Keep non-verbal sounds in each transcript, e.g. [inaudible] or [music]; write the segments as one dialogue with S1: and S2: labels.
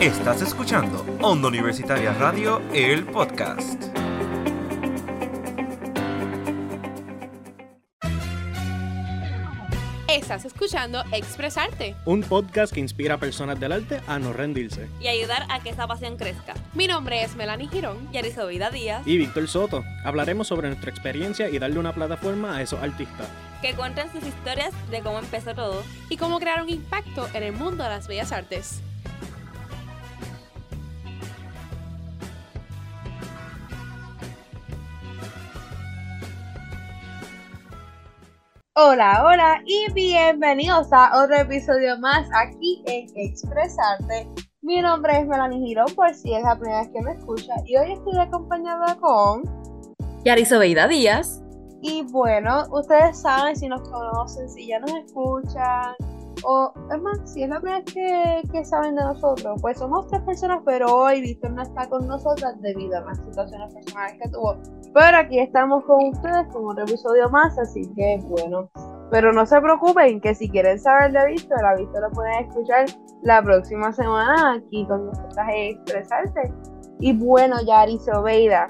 S1: Estás escuchando Onda Universitaria Radio, el podcast.
S2: Estás escuchando Expresarte.
S3: Un podcast que inspira a personas del arte a no rendirse.
S4: Y ayudar a que esa pasión crezca.
S2: Mi nombre es Melanie Girón.
S4: Y Vida Díaz.
S3: Y Víctor Soto. Hablaremos sobre nuestra experiencia y darle una plataforma a esos artistas.
S4: Que cuenten sus historias de cómo empezó todo.
S2: Y cómo crear un impacto en el mundo de las bellas artes. Hola, hola y bienvenidos a otro episodio más aquí en Expresarte. Mi nombre es Melanie Girón, por si es la primera vez que me escucha, y hoy estoy acompañada con
S4: Yarisobeida Díaz.
S2: Y bueno, ustedes saben si nos conocen, si ya nos escuchan, o es más, si es la primera vez que, saben de nosotros, pues somos tres personas, pero hoy Víctor no está con nosotras debido a las situaciones personales que tuvo. Pero aquí estamos con ustedes con otro episodio más, así que bueno. Pero no se preocupen, que si quieren saber de Víctor, la Víctor lo pueden escuchar la próxima semana aquí con nosotras expresarse. Y bueno, Yari Sobeida,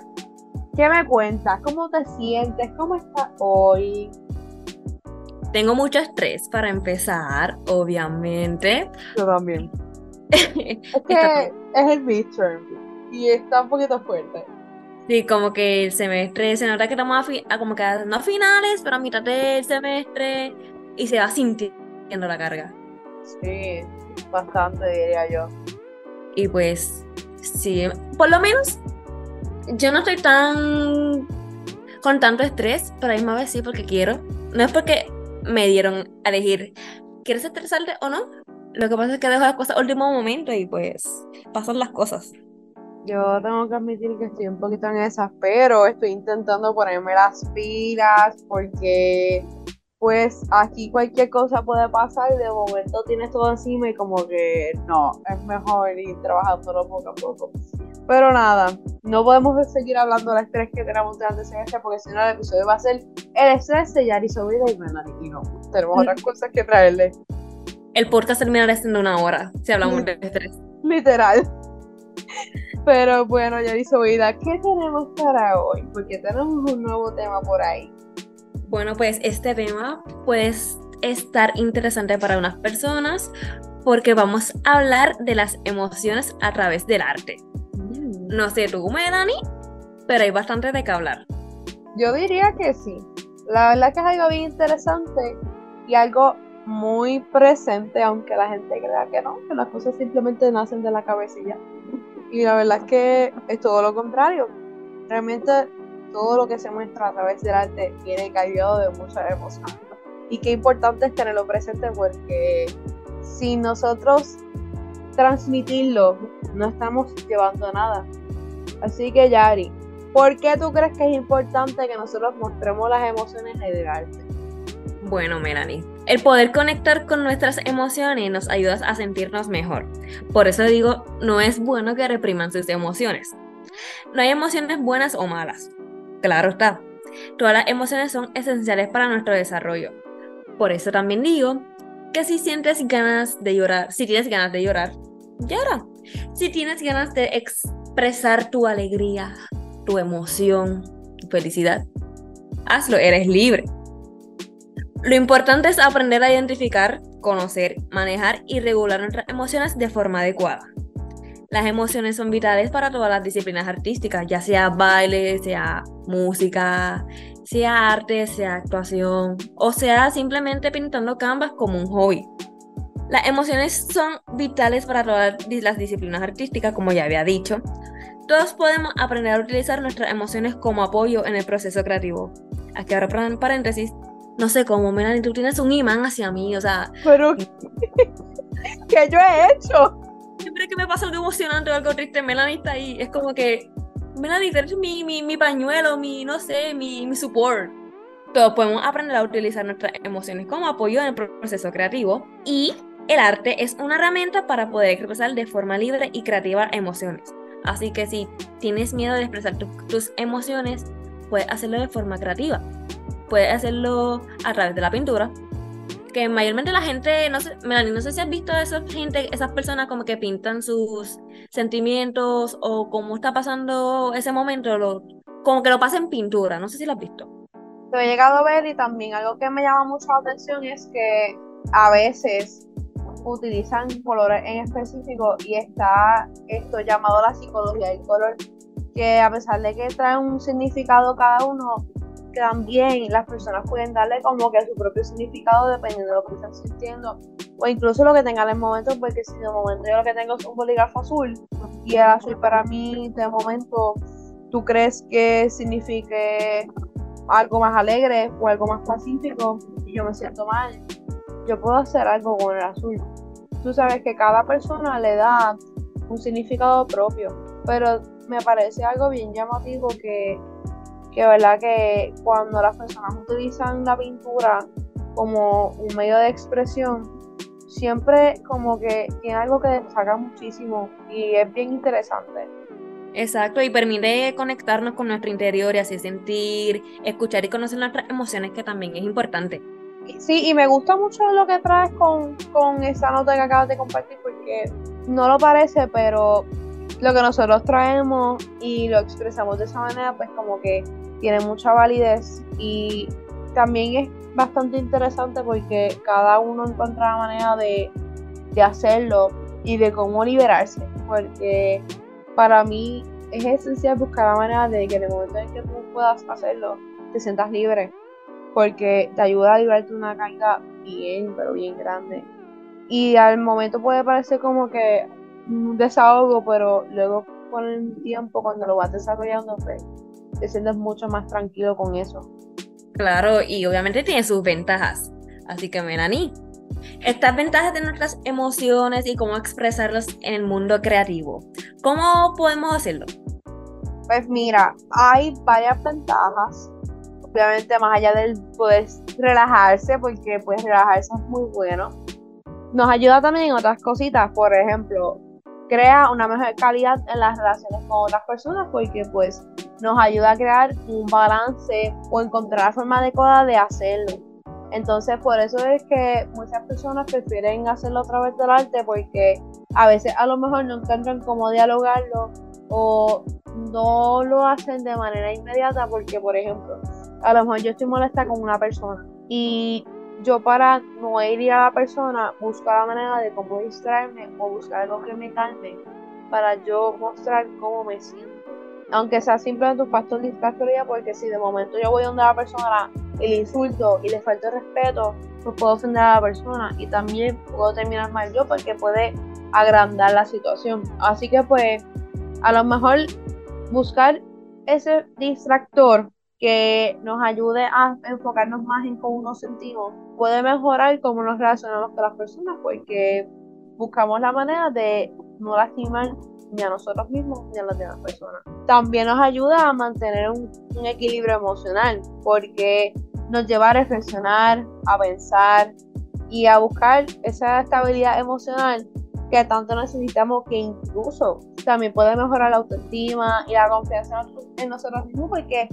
S2: ¿qué me cuentas? ¿Cómo te sientes? ¿Cómo estás hoy?
S4: Tengo mucho estrés para empezar, obviamente.
S2: Yo también. [laughs] es que es el midterm y está un poquito fuerte.
S4: Sí, como que el semestre se nota que estamos a, como que no a finales, pero a mitad del semestre y se va sintiendo la carga.
S2: Sí, bastante diría yo.
S4: Y pues, sí, por lo menos yo no estoy tan con tanto estrés, pero a la misma vez sí porque quiero. No es porque me dieron a elegir, ¿quieres estresarte o no? Lo que pasa es que dejo las cosas al último momento y pues pasan las cosas.
S2: Yo tengo que admitir que estoy un poquito en esas, pero estoy intentando ponerme las pilas porque pues aquí cualquier cosa puede pasar y de momento tienes todo encima y como que no, es mejor ir trabajándolo poco a poco. Pero nada, no podemos seguir hablando del estrés que tenemos durante ese semestre porque si no el episodio va a ser el estrés de Yari Vida y Melanie y no, tenemos otras cosas que traerle.
S4: El podcast terminará siendo una hora si hablamos de estrés.
S2: Literal. Pero bueno, Yari Vida, ¿qué tenemos para hoy? Porque tenemos un nuevo tema por ahí.
S4: Bueno, pues este tema puede estar interesante para unas personas porque vamos a hablar de las emociones a través del arte. No sé tú, Melanie, pero hay bastante de qué hablar.
S2: Yo diría que sí. La verdad que es algo bien interesante y algo muy presente, aunque la gente crea que no, que las cosas simplemente nacen de la cabecilla. Y la verdad es que es todo lo contrario. Realmente todo lo que se muestra a través del arte viene cargado de mucha emoción. Y qué importante es tenerlo presente porque si nosotros transmitirlo, no estamos llevando nada. Así que Yari, ¿por qué tú crees que es importante que nosotros mostremos las emociones en el arte?
S4: Bueno, Melanie, el poder conectar con nuestras emociones nos ayuda a sentirnos mejor. Por eso digo, no es bueno que repriman sus emociones. No hay emociones buenas o malas. Claro está, todas las emociones son esenciales para nuestro desarrollo. Por eso también digo que si sientes ganas de llorar, si tienes ganas de llorar, llora. Si tienes ganas de expresar tu alegría, tu emoción, tu felicidad, hazlo, eres libre. Lo importante es aprender a identificar, conocer, manejar y regular nuestras emociones de forma adecuada. Las emociones son vitales para todas las disciplinas artísticas, ya sea baile, sea música, sea arte, sea actuación o sea simplemente pintando canvas como un hobby. Las emociones son vitales para todas las disciplinas artísticas, como ya había dicho. Todos podemos aprender a utilizar nuestras emociones como apoyo en el proceso creativo. Aquí en paréntesis, no sé cómo, Melanie, tú tienes un imán hacia mí, o sea...
S2: Pero, [laughs] ¿qué yo he hecho?
S4: Siempre que me pasa algo emocionante o algo triste, Melanie está ahí. Es como que, Melanie, eres mi, mi, mi pañuelo, mi, no sé, mi, mi support. Todos podemos aprender a utilizar nuestras emociones como apoyo en el proceso creativo y el arte es una herramienta para poder expresar de forma libre y creativa emociones. Así que si tienes miedo de expresar tus emociones, puedes hacerlo de forma creativa. Puedes hacerlo a través de la pintura, que mayormente la gente, no sé, Melanie, no sé si has visto a esa gente, esas personas como que pintan sus sentimientos o cómo está pasando ese momento, lo, como que lo pasa en pintura, no sé si lo has visto.
S2: Lo he llegado a ver y también algo que me llama mucho la atención es que a veces utilizan colores en específico y está esto llamado la psicología del color, que a pesar de que trae un significado cada uno, también las personas pueden darle como que su propio significado dependiendo de lo que están sintiendo. O incluso lo que tengan en el momento, porque si de momento yo lo que tengo es un bolígrafo azul y el azul para mí de momento tú crees que signifique algo más alegre o algo más pacífico y yo me siento mal, yo puedo hacer algo con el azul. Tú sabes que cada persona le da un significado propio, pero me parece algo bien llamativo que que verdad que cuando las personas utilizan la pintura como un medio de expresión, siempre como que tiene algo que destaca muchísimo y es bien interesante.
S4: Exacto, y permite conectarnos con nuestro interior y así sentir, escuchar y conocer nuestras emociones, que también es importante.
S2: Sí, y me gusta mucho lo que traes con, con esa nota que acabas de compartir, porque no lo parece, pero lo que nosotros traemos y lo expresamos de esa manera, pues como que tiene mucha validez y también es bastante interesante porque cada uno encuentra la manera de, hacerlo y de cómo liberarse, porque para mí es esencial buscar la manera de que en el momento en que tú puedas hacerlo, te sientas libre, porque te ayuda a liberarte una carga bien, pero bien grande. Y al momento puede parecer como que un desahogo, pero luego con el tiempo, cuando lo vas desarrollando, pues, te sientes mucho más tranquilo con eso.
S4: Claro, y obviamente tiene sus ventajas. Así que, Melanie, estas ventajas de nuestras emociones y cómo expresarlas en el mundo creativo. ¿Cómo podemos hacerlo?
S2: Pues mira, hay varias ventajas. Obviamente, más allá del poder relajarse, porque pues relajarse es muy bueno. Nos ayuda también en otras cositas, por ejemplo, crea una mejor calidad en las relaciones con otras personas porque pues nos ayuda a crear un balance o encontrar la forma adecuada de hacerlo. Entonces por eso es que muchas personas prefieren hacerlo a través del arte porque a veces a lo mejor no encuentran cómo dialogarlo o no lo hacen de manera inmediata porque por ejemplo a lo mejor yo estoy molesta con una persona y yo para no ir a la persona busco la manera de cómo distraerme o buscar algo que me calme para yo mostrar cómo me siento. Aunque sea simplemente un factor distractoria, porque si de momento yo voy donde la persona y le insulto y le falta respeto, pues puedo ofender a la persona y también puedo terminar mal yo porque puede agrandar la situación. Así que pues a lo mejor buscar ese distractor que nos ayude a enfocarnos más en cómo nos sentimos, puede mejorar cómo nos relacionamos con las personas, porque buscamos la manera de no lastimar ni a nosotros mismos ni a las demás personas. También nos ayuda a mantener un, un equilibrio emocional, porque nos lleva a reflexionar, a pensar y a buscar esa estabilidad emocional que tanto necesitamos que incluso también puede mejorar la autoestima y la confianza en nosotros mismos porque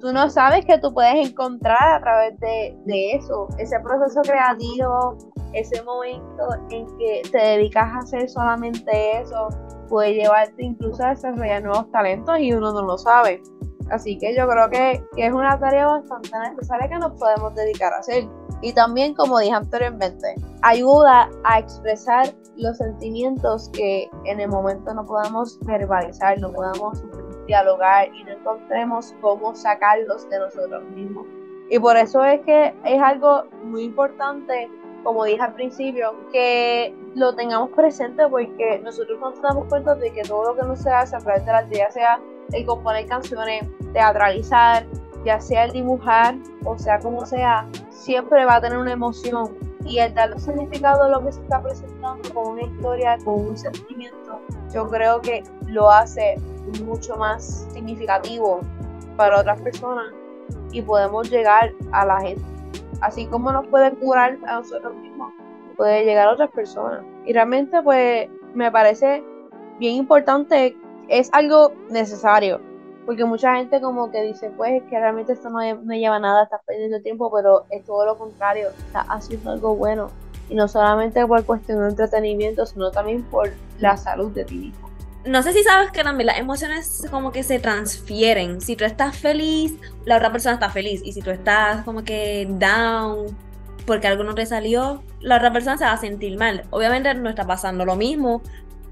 S2: tú no sabes que tú puedes encontrar a través de, eso, ese proceso creativo, ese momento en que te dedicas a hacer solamente eso, puede llevarte incluso a desarrollar nuevos talentos y uno no lo sabe. Así que yo creo que, que es una tarea bastante necesaria que nos podemos dedicar a hacer. Y también, como dije anteriormente, ayuda a expresar los sentimientos que en el momento no podamos verbalizar, no podamos dialogar y no encontremos cómo sacarlos de nosotros mismos. Y por eso es que es algo muy importante, como dije al principio, que lo tengamos presente porque nosotros nos damos cuenta de que todo lo que nos se hace a través de la ya sea el componer canciones, teatralizar, ya sea el dibujar, o sea como sea, siempre va a tener una emoción. Y el darle significado a lo que se está presentando con una historia, con un sentimiento, yo creo que lo hace mucho más significativo para otras personas y podemos llegar a la gente. Así como nos puede curar a nosotros mismos, puede llegar a otras personas. Y realmente pues me parece bien importante, es algo necesario, Porque mucha gente como que dice, pues que realmente esto no, no lleva nada, estás perdiendo tiempo, pero es todo lo contrario, estás haciendo algo bueno. Y no solamente por cuestión de entretenimiento, sino también por la salud de ti mismo.
S4: No sé si sabes que también las emociones como que se transfieren. Si tú estás feliz, la otra persona está feliz. Y si tú estás como que down porque algo no te salió, la otra persona se va a sentir mal. Obviamente no está pasando lo mismo,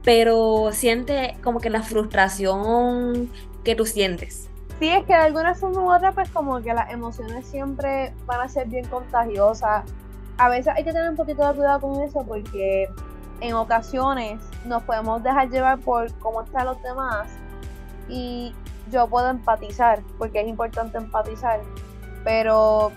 S4: pero siente como que la frustración que tú sientes.
S2: Sí, es que de alguna forma u otra, pues como que las emociones siempre van a ser bien contagiosas. A veces hay que tener un poquito de cuidado con eso porque en ocasiones nos podemos dejar llevar por cómo están los demás y yo puedo empatizar, porque es importante empatizar, pero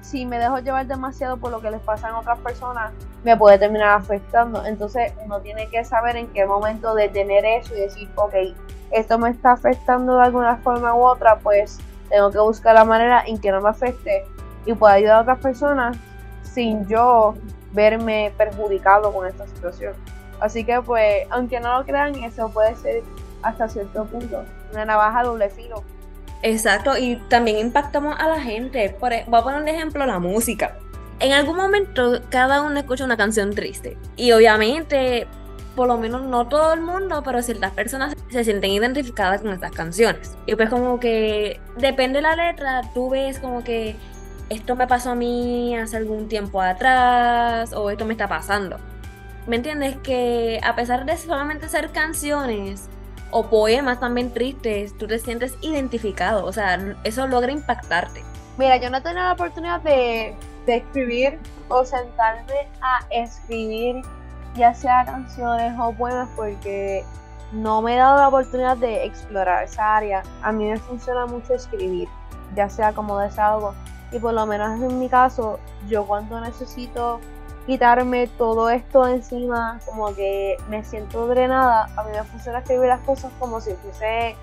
S2: si me dejo llevar demasiado por lo que les pasa a otras personas, me puede terminar afectando. Entonces uno tiene que saber en qué momento detener eso y decir, ok, esto me está afectando de alguna forma u otra, pues tengo que buscar la manera en que no me afecte y pueda ayudar a otras personas sin yo verme perjudicado con esta situación. Así que pues, aunque no lo crean, eso puede ser hasta cierto punto una navaja doble filo.
S4: Exacto, y también impactamos a la gente. Por, e, voy a poner un ejemplo, la música. En algún momento cada uno escucha una canción triste. Y obviamente, por lo menos no todo el mundo, pero ciertas personas se sienten identificadas con estas canciones. Y pues como que depende de la letra, tú ves como que esto me pasó a mí hace algún tiempo atrás o esto me está pasando. ¿Me entiendes? Que a pesar de solamente ser canciones o poemas también tristes, tú te sientes identificado. O sea, eso logra impactarte.
S2: Mira, yo no he tenido la oportunidad de, escribir o sentarme a escribir ya sea canciones o poemas porque no me he dado la oportunidad de explorar esa área. A mí me funciona mucho escribir, ya sea como desahogo y por lo menos en mi caso, yo cuando necesito quitarme todo esto encima, como que me siento drenada, a mí me funciona escribir las cosas como si fuese,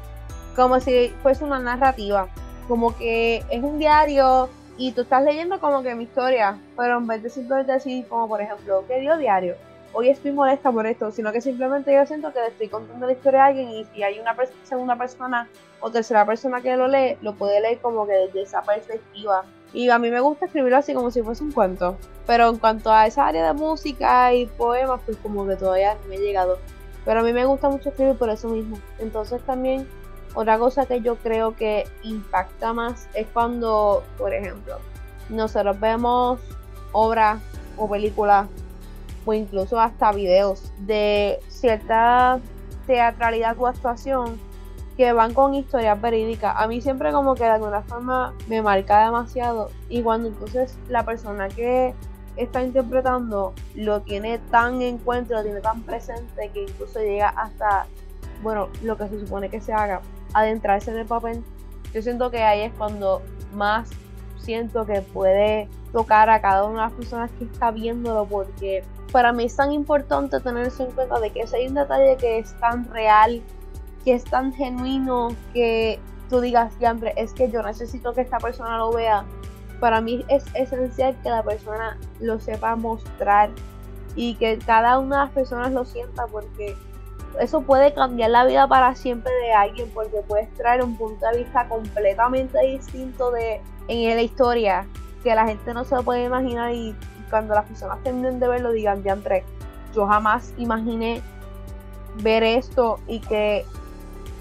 S2: como si fuese una narrativa, como que es un diario y tú estás leyendo como que mi historia, pero en vez de simplemente decir como por ejemplo, ¿qué dio diario? Hoy estoy molesta por esto, sino que simplemente yo siento que le estoy contando la historia a alguien y si hay una segunda persona o tercera persona que lo lee, lo puede leer como que desde esa perspectiva y a mí me gusta escribirlo así como si fuese un cuento. Pero en cuanto a esa área de música y poemas, pues como que todavía no me he llegado. Pero a mí me gusta mucho escribir por eso mismo. Entonces también otra cosa que yo creo que impacta más es cuando, por ejemplo, nosotros vemos obras o películas o incluso hasta videos de cierta teatralidad o actuación que van con historias verídicas. A mí siempre como que de alguna forma me marca demasiado y cuando entonces la persona que está interpretando lo tiene tan en cuenta, lo tiene tan presente que incluso llega hasta, bueno, lo que se supone que se haga, adentrarse en el papel. Yo siento que ahí es cuando más siento que puede tocar a cada una de las personas que está viéndolo porque para mí es tan importante tener eso en cuenta de que ese hay un detalle que es tan real que es tan genuino que tú digas, siempre es que yo necesito que esta persona lo vea. Para mí es esencial que la persona lo sepa mostrar y que cada una de las personas lo sienta porque eso puede cambiar la vida para siempre de alguien porque puedes traer un punto de vista completamente distinto de en la historia que la gente no se lo puede imaginar y cuando las personas terminen de verlo digan, ya yo jamás imaginé ver esto y que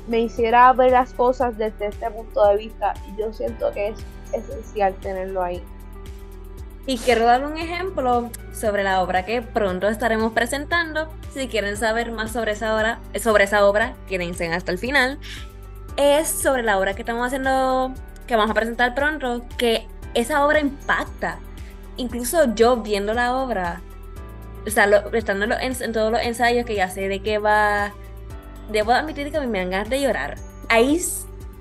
S2: me hiciera ver las cosas desde este punto de vista y yo siento que es esencial tenerlo ahí.
S4: Y quiero dar un ejemplo sobre la obra que pronto estaremos presentando. Si quieren saber más sobre esa obra, sobre esa obra, quédense hasta el final. Es sobre la obra que estamos haciendo, que vamos a presentar pronto, que esa obra impacta. Incluso yo viendo la obra, o sea, estando en, en todos los ensayos que ya sé de qué va, debo admitir que me dan ganas de llorar. Hay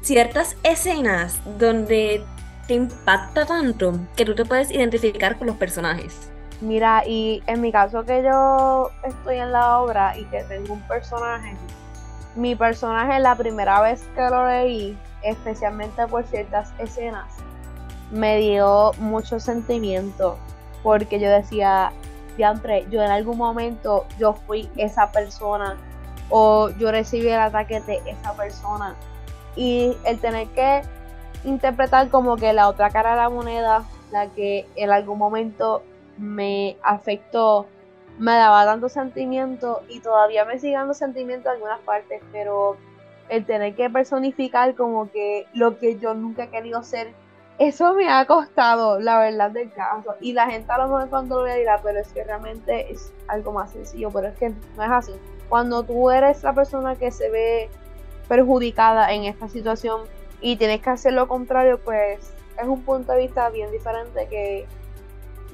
S4: ciertas escenas donde te impacta tanto que tú te puedes identificar con los personajes.
S2: Mira, y en mi caso que yo estoy en la obra y que tengo un personaje, mi personaje la primera vez que lo leí, especialmente por ciertas escenas, me dio mucho sentimiento porque yo decía, siempre, yo en algún momento yo fui esa persona o yo recibí el ataque de esa persona. y el tener que interpretar como que la otra cara de la moneda, la que en algún momento me afectó, me daba tanto sentimiento y todavía me sigue dando sentimiento en algunas partes, pero el tener que personificar como que lo que yo nunca he querido ser, eso me ha costado, la verdad del caso. Y la gente a lo mejor cuando lo dirá, pero es que realmente es algo más sencillo, pero es que no es así. Cuando tú eres la persona que se ve perjudicada en esta situación y tienes que hacer lo contrario, pues es un punto de vista bien diferente que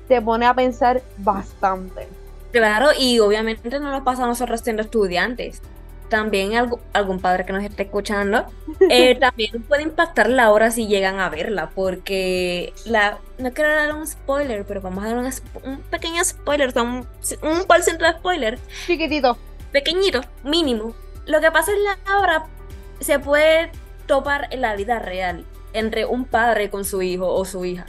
S2: te pone a pensar bastante.
S4: Claro, y obviamente no nos pasa a nosotros siendo estudiantes. También algún padre que nos esté escuchando, eh, [laughs] también puede impactar la hora si llegan a verla, porque la no quiero dar un spoiler, pero vamos a dar un, pequeño spoiler, un, un porcentaje de spoiler.
S2: Chiquitito.
S4: Pequeñito, mínimo. Lo que pasa en la obra se puede topar en la vida real entre un padre con su hijo o su hija.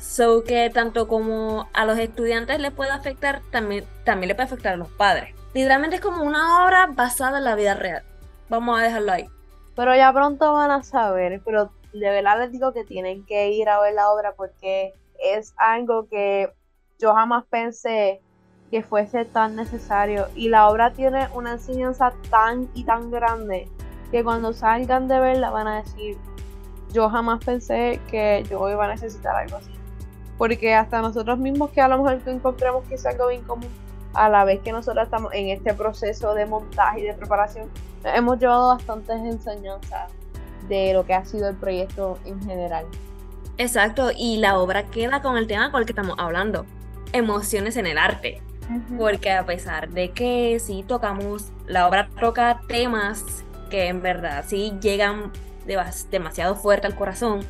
S4: So que tanto como a los estudiantes les puede afectar, también, también le puede afectar a los padres. Literalmente es como una obra basada en la vida real. Vamos a dejarlo ahí.
S2: Pero ya pronto van a saber, pero de verdad les digo que tienen que ir a ver la obra porque es algo que yo jamás pensé que fuese tan necesario. Y la obra tiene una enseñanza tan y tan grande que cuando salgan de verla van a decir, yo jamás pensé que yo iba a necesitar algo así. Porque hasta nosotros mismos que a lo mejor encontramos que es algo bien común, a la vez que nosotros estamos en este proceso de montaje y de preparación, hemos llevado bastantes enseñanzas de lo que ha sido el proyecto en general.
S4: Exacto, y la obra queda con el tema con el que estamos hablando, emociones en el arte. Porque a pesar de que sí tocamos, la obra toca temas que en verdad sí llegan demasiado fuerte al corazón.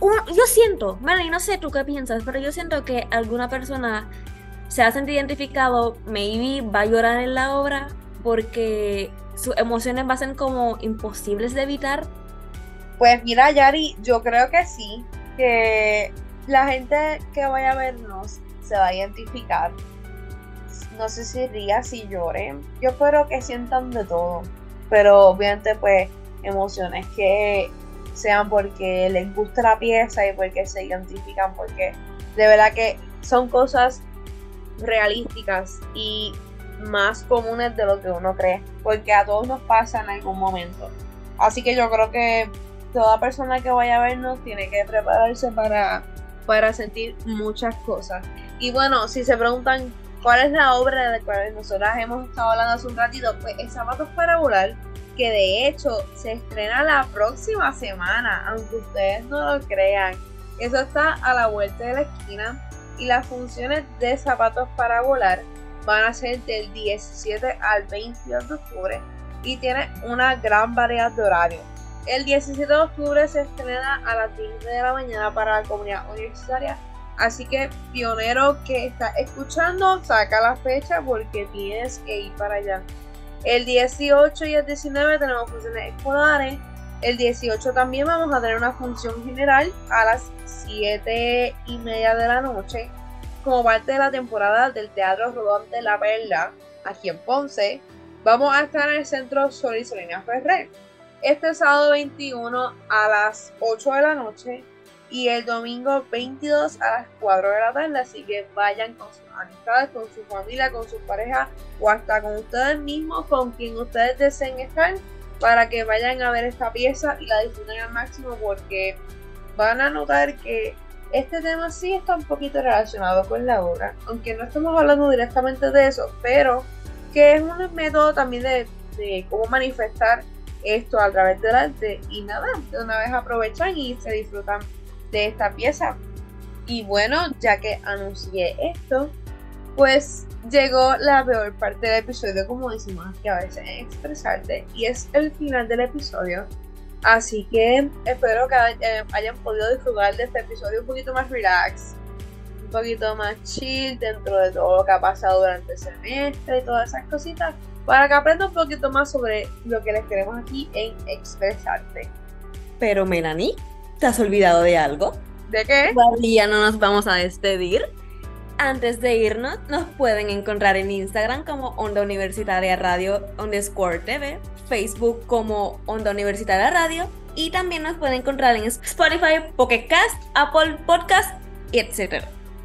S4: yo siento, Melanie, no sé tú qué piensas, pero yo siento que alguna persona se ha sentido identificado, maybe va a llorar en la obra porque sus emociones van a ser como imposibles de evitar.
S2: Pues mira, Yari, yo creo que sí, que la gente que vaya a vernos se va a identificar. No sé si ría, si llore. Yo espero que sientan de todo. Pero obviamente pues emociones que sean porque les gusta la pieza y porque se identifican, porque de verdad que son cosas realísticas y más comunes de lo que uno cree, porque a todos nos pasa en algún momento. Así que yo creo que toda persona que vaya a vernos tiene que prepararse para, para sentir muchas cosas. Y bueno, si se preguntan cuál es la obra de la cual nosotras hemos estado hablando hace un ratito, pues es Zapatos para volar que de hecho se estrena la próxima semana, aunque ustedes no lo crean. Eso está a la vuelta de la esquina y las funciones de zapatos para volar van a ser del 17 al 22 de octubre y tiene una gran variedad de horarios. El 17 de octubre se estrena a las 10 de la mañana para la comunidad universitaria. Así que, pionero que está escuchando, saca la fecha porque tienes que ir para allá. El 18 y el 19 tenemos funciones escolares. El 18 también vamos a tener una función general a las 7 y media de la noche como parte de la temporada del Teatro Rodón de la Perla aquí en Ponce. Vamos a estar en el Centro Sol y Solina Ferrer. Este sábado 21 a las 8 de la noche y el domingo 22 a las 4 de la tarde. Así que vayan con sus amistades, con su familia, con su pareja o hasta con ustedes mismos, con quien ustedes deseen estar, para que vayan a ver esta pieza y la disfruten al máximo porque van a notar que este tema sí está un poquito relacionado con la obra, aunque no estamos hablando directamente de eso, pero que es un método también de, de cómo manifestar esto a través del arte y nada, de una vez aprovechan y se disfrutan de esta pieza. Y bueno, ya que anuncié esto, pues llegó la peor parte del episodio, como decimos aquí a veces, en expresarte, y es el final del episodio. Así que espero que eh, hayan podido disfrutar de este episodio un poquito más relax, un poquito más chill dentro de todo lo que ha pasado durante el semestre y todas esas cositas, para que aprendan un poquito más sobre lo que les queremos aquí en expresarte.
S4: Pero Melanie, ¿Te has olvidado de algo?
S2: ¿De qué?
S4: Todavía no nos vamos a despedir. Antes de irnos, nos pueden encontrar en Instagram como Onda Universitaria Radio underscore TV, Facebook como Onda Universitaria Radio y también nos pueden encontrar en Spotify, Pocket Cast, Apple Podcast, etc.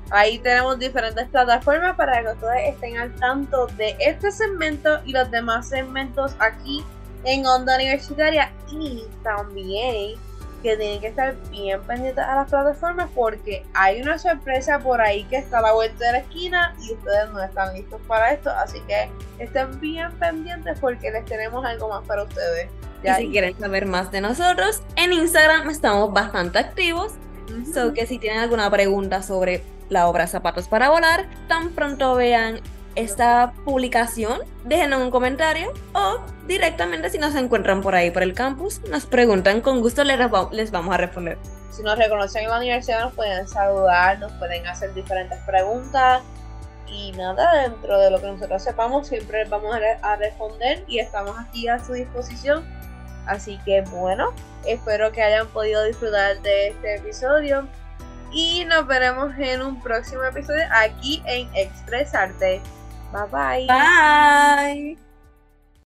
S2: Ahí tenemos diferentes plataformas para que ustedes estén al tanto de este segmento y los demás segmentos aquí en Onda Universitaria y también que tienen que estar bien pendientes a las plataformas porque hay una sorpresa por ahí que está a la vuelta de la esquina y ustedes no están listos para esto, así que estén bien pendientes porque les tenemos algo más para ustedes.
S4: Y si quieren saber más de nosotros, en Instagram estamos bastante activos, so que si tienen alguna pregunta sobre la obra Zapatos para Volar, tan pronto vean esta publicación, déjenos un comentario o directamente si nos encuentran por ahí por el campus, nos preguntan, con gusto les, vamos a responder.
S2: Si nos reconocen en la universidad nos pueden saludar, nos pueden hacer diferentes preguntas y nada, dentro de lo que nosotros sepamos siempre vamos a responder y estamos aquí a su disposición. Así que bueno, espero que hayan podido disfrutar de este episodio y nos veremos en un próximo episodio aquí en Expresarte. Bye-bye.
S4: Bye.